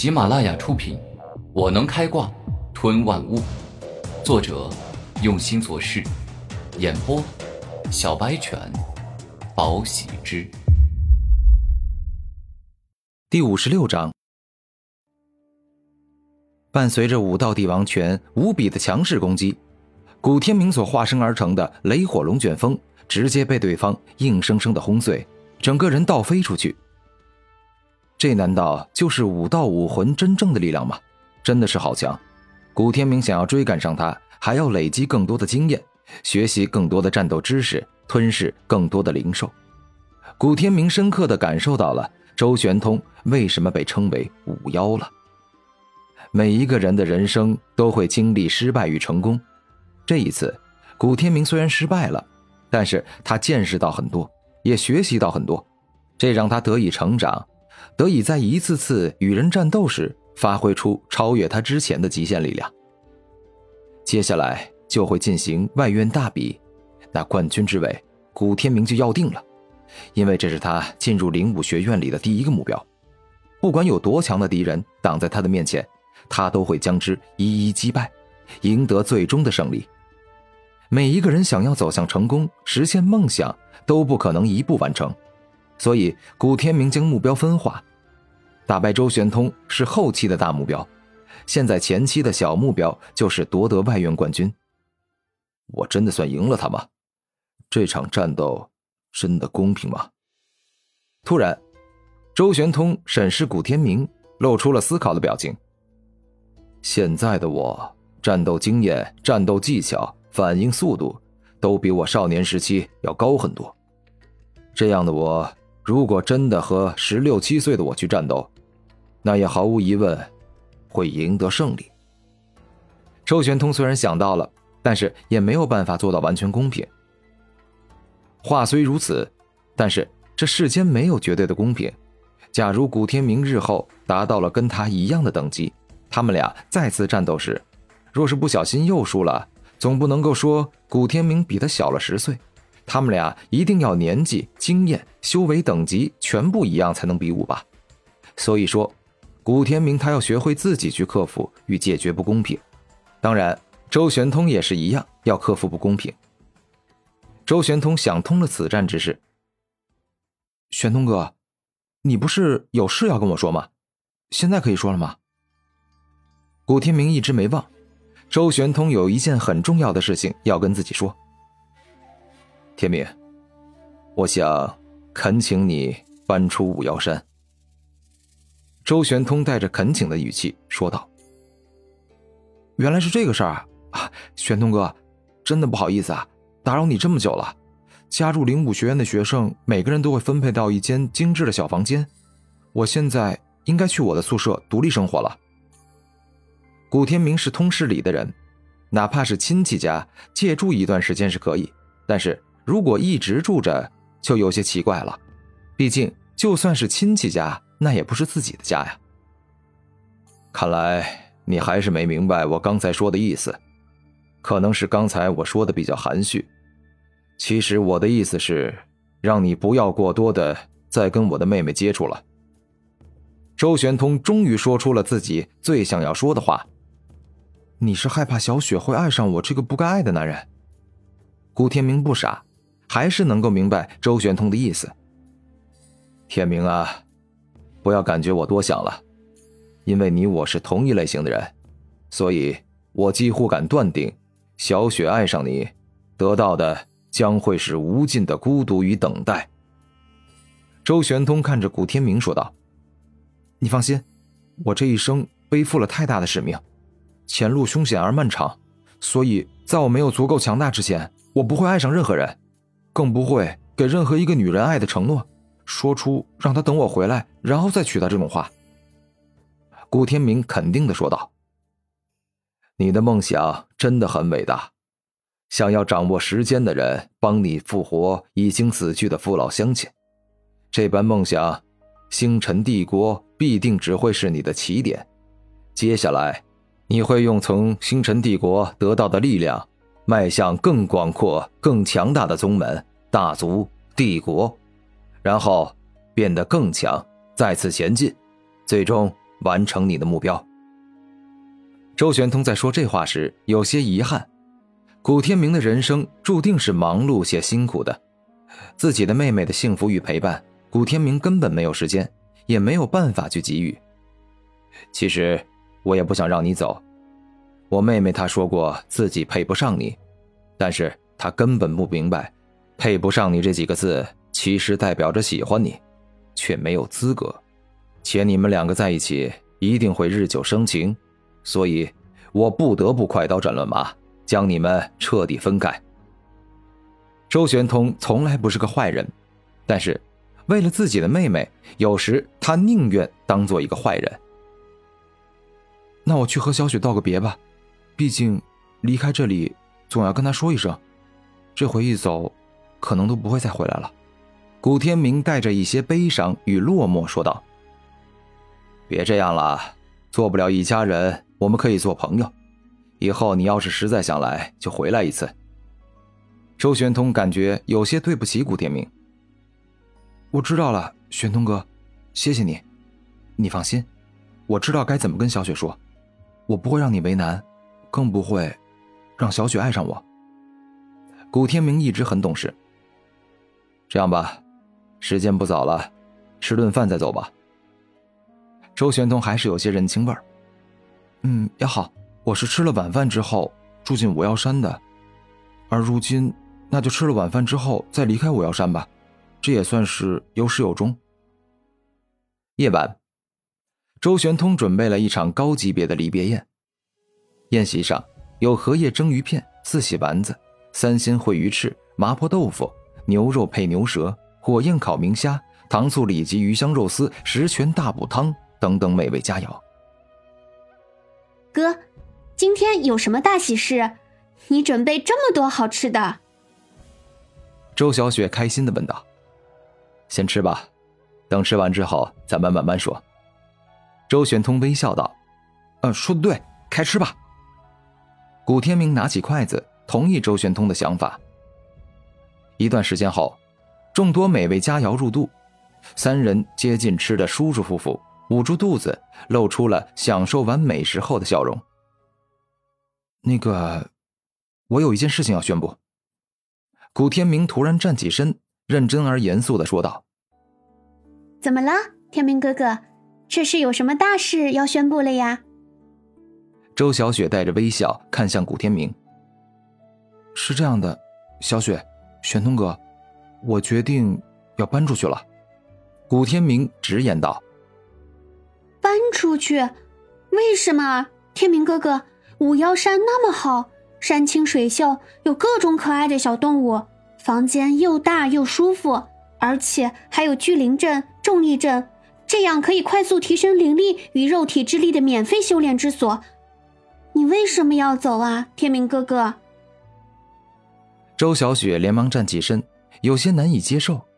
喜马拉雅出品，《我能开挂吞万物》，作者用心做事，演播小白犬，宝喜之。第五十六章，伴随着武道帝王拳无比的强势攻击，古天明所化身而成的雷火龙卷风直接被对方硬生生的轰碎，整个人倒飞出去。这难道就是武道武魂真正的力量吗？真的是好强！古天明想要追赶上他，还要累积更多的经验，学习更多的战斗知识，吞噬更多的灵兽。古天明深刻的感受到了周玄通为什么被称为武妖了。每一个人的人生都会经历失败与成功，这一次，古天明虽然失败了，但是他见识到很多，也学习到很多，这让他得以成长。得以在一次次与人战斗时发挥出超越他之前的极限力量。接下来就会进行外院大比，那冠军之位，古天明就要定了，因为这是他进入灵武学院里的第一个目标。不管有多强的敌人挡在他的面前，他都会将之一一击败，赢得最终的胜利。每一个人想要走向成功、实现梦想，都不可能一步完成。所以，古天明将目标分化，打败周玄通是后期的大目标，现在前期的小目标就是夺得外院冠军。我真的算赢了他吗？这场战斗真的公平吗？突然，周玄通审视古天明，露出了思考的表情。现在的我，战斗经验、战斗技巧、反应速度，都比我少年时期要高很多。这样的我。如果真的和十六七岁的我去战斗，那也毫无疑问会赢得胜利。周玄通虽然想到了，但是也没有办法做到完全公平。话虽如此，但是这世间没有绝对的公平。假如古天明日后达到了跟他一样的等级，他们俩再次战斗时，若是不小心又输了，总不能够说古天明比他小了十岁。他们俩一定要年纪、经验、修为等级全部一样才能比武吧？所以说，古天明他要学会自己去克服与解决不公平。当然，周玄通也是一样，要克服不公平。周玄通想通了此战之事。玄通哥，你不是有事要跟我说吗？现在可以说了吗？古天明一直没忘，周玄通有一件很重要的事情要跟自己说。天明，我想恳请你搬出五妖山。周玄通带着恳请的语气说道：“原来是这个事儿啊，玄通哥，真的不好意思啊，打扰你这么久了。加入灵武学院的学生，每个人都会分配到一间精致的小房间。我现在应该去我的宿舍独立生活了。”古天明是通市里的人，哪怕是亲戚家借住一段时间是可以，但是。如果一直住着，就有些奇怪了。毕竟，就算是亲戚家，那也不是自己的家呀。看来你还是没明白我刚才说的意思，可能是刚才我说的比较含蓄。其实我的意思是，让你不要过多的再跟我的妹妹接触了。周玄通终于说出了自己最想要说的话：“你是害怕小雪会爱上我这个不该爱的男人？”古天明不傻。还是能够明白周玄通的意思。天明啊，不要感觉我多想了，因为你我是同一类型的人，所以我几乎敢断定，小雪爱上你，得到的将会是无尽的孤独与等待。周玄通看着古天明说道：“你放心，我这一生背负了太大的使命，前路凶险而漫长，所以在我没有足够强大之前，我不会爱上任何人。”更不会给任何一个女人爱的承诺，说出让他等我回来，然后再娶她这种话。古天明肯定的说道：“你的梦想真的很伟大，想要掌握时间的人帮你复活已经死去的父老乡亲，这般梦想，星辰帝国必定只会是你的起点。接下来，你会用从星辰帝国得到的力量。”迈向更广阔、更强大的宗门、大族、帝国，然后变得更强，再次前进，最终完成你的目标。周玄通在说这话时有些遗憾，古天明的人生注定是忙碌且辛苦的，自己的妹妹的幸福与陪伴，古天明根本没有时间，也没有办法去给予。其实我也不想让你走，我妹妹她说过自己配不上你，但是她根本不明白，配不上你这几个字其实代表着喜欢你，却没有资格，且你们两个在一起一定会日久生情，所以我不得不快刀斩乱麻，将你们彻底分开。周玄通从来不是个坏人，但是为了自己的妹妹，有时他宁愿当做一个坏人。那我去和小雪道个别吧，毕竟离开这里总要跟她说一声，这回一走，可能都不会再回来了。古天明带着一些悲伤与落寞说道：“别这样了，做不了一家人，我们可以做朋友。以后你要是实在想来，就回来一次。”周玄通感觉有些对不起古天明。我知道了，玄通哥，谢谢你。你放心，我知道该怎么跟小雪说。我不会让你为难，更不会让小雪爱上我。古天明一直很懂事。这样吧，时间不早了，吃顿饭再走吧。周玄通还是有些人情味儿。嗯，也好，我是吃了晚饭之后住进五妖山的，而如今那就吃了晚饭之后再离开五妖山吧，这也算是有始有终。夜晚。周玄通准备了一场高级别的离别宴。宴席上有荷叶蒸鱼片、四喜丸子、三鲜烩鱼翅、麻婆豆腐、牛肉配牛舌、火焰烤明虾、糖醋里脊鱼香肉丝、十全大补汤等等美味佳肴。哥，今天有什么大喜事？你准备这么多好吃的？周小雪开心的问道：“先吃吧，等吃完之后咱们慢慢说。”周玄通微笑道：“嗯，说的对，开吃吧。”古天明拿起筷子，同意周玄通的想法。一段时间后，众多美味佳肴入肚，三人接近吃的舒舒服服，捂住肚子，露出了享受完美食后的笑容。那个，我有一件事情要宣布。古天明突然站起身，认真而严肃的说道：“怎么了，天明哥哥？”这是有什么大事要宣布了呀？周小雪带着微笑看向古天明。是这样的，小雪，玄通哥，我决定要搬出去了。古天明直言道：“搬出去？为什么？天明哥哥，五妖山那么好，山清水秀，有各种可爱的小动物，房间又大又舒服，而且还有聚灵阵、重力阵。”这样可以快速提升灵力与肉体之力的免费修炼之所，你为什么要走啊，天明哥哥？周小雪连忙站起身，有些难以接受。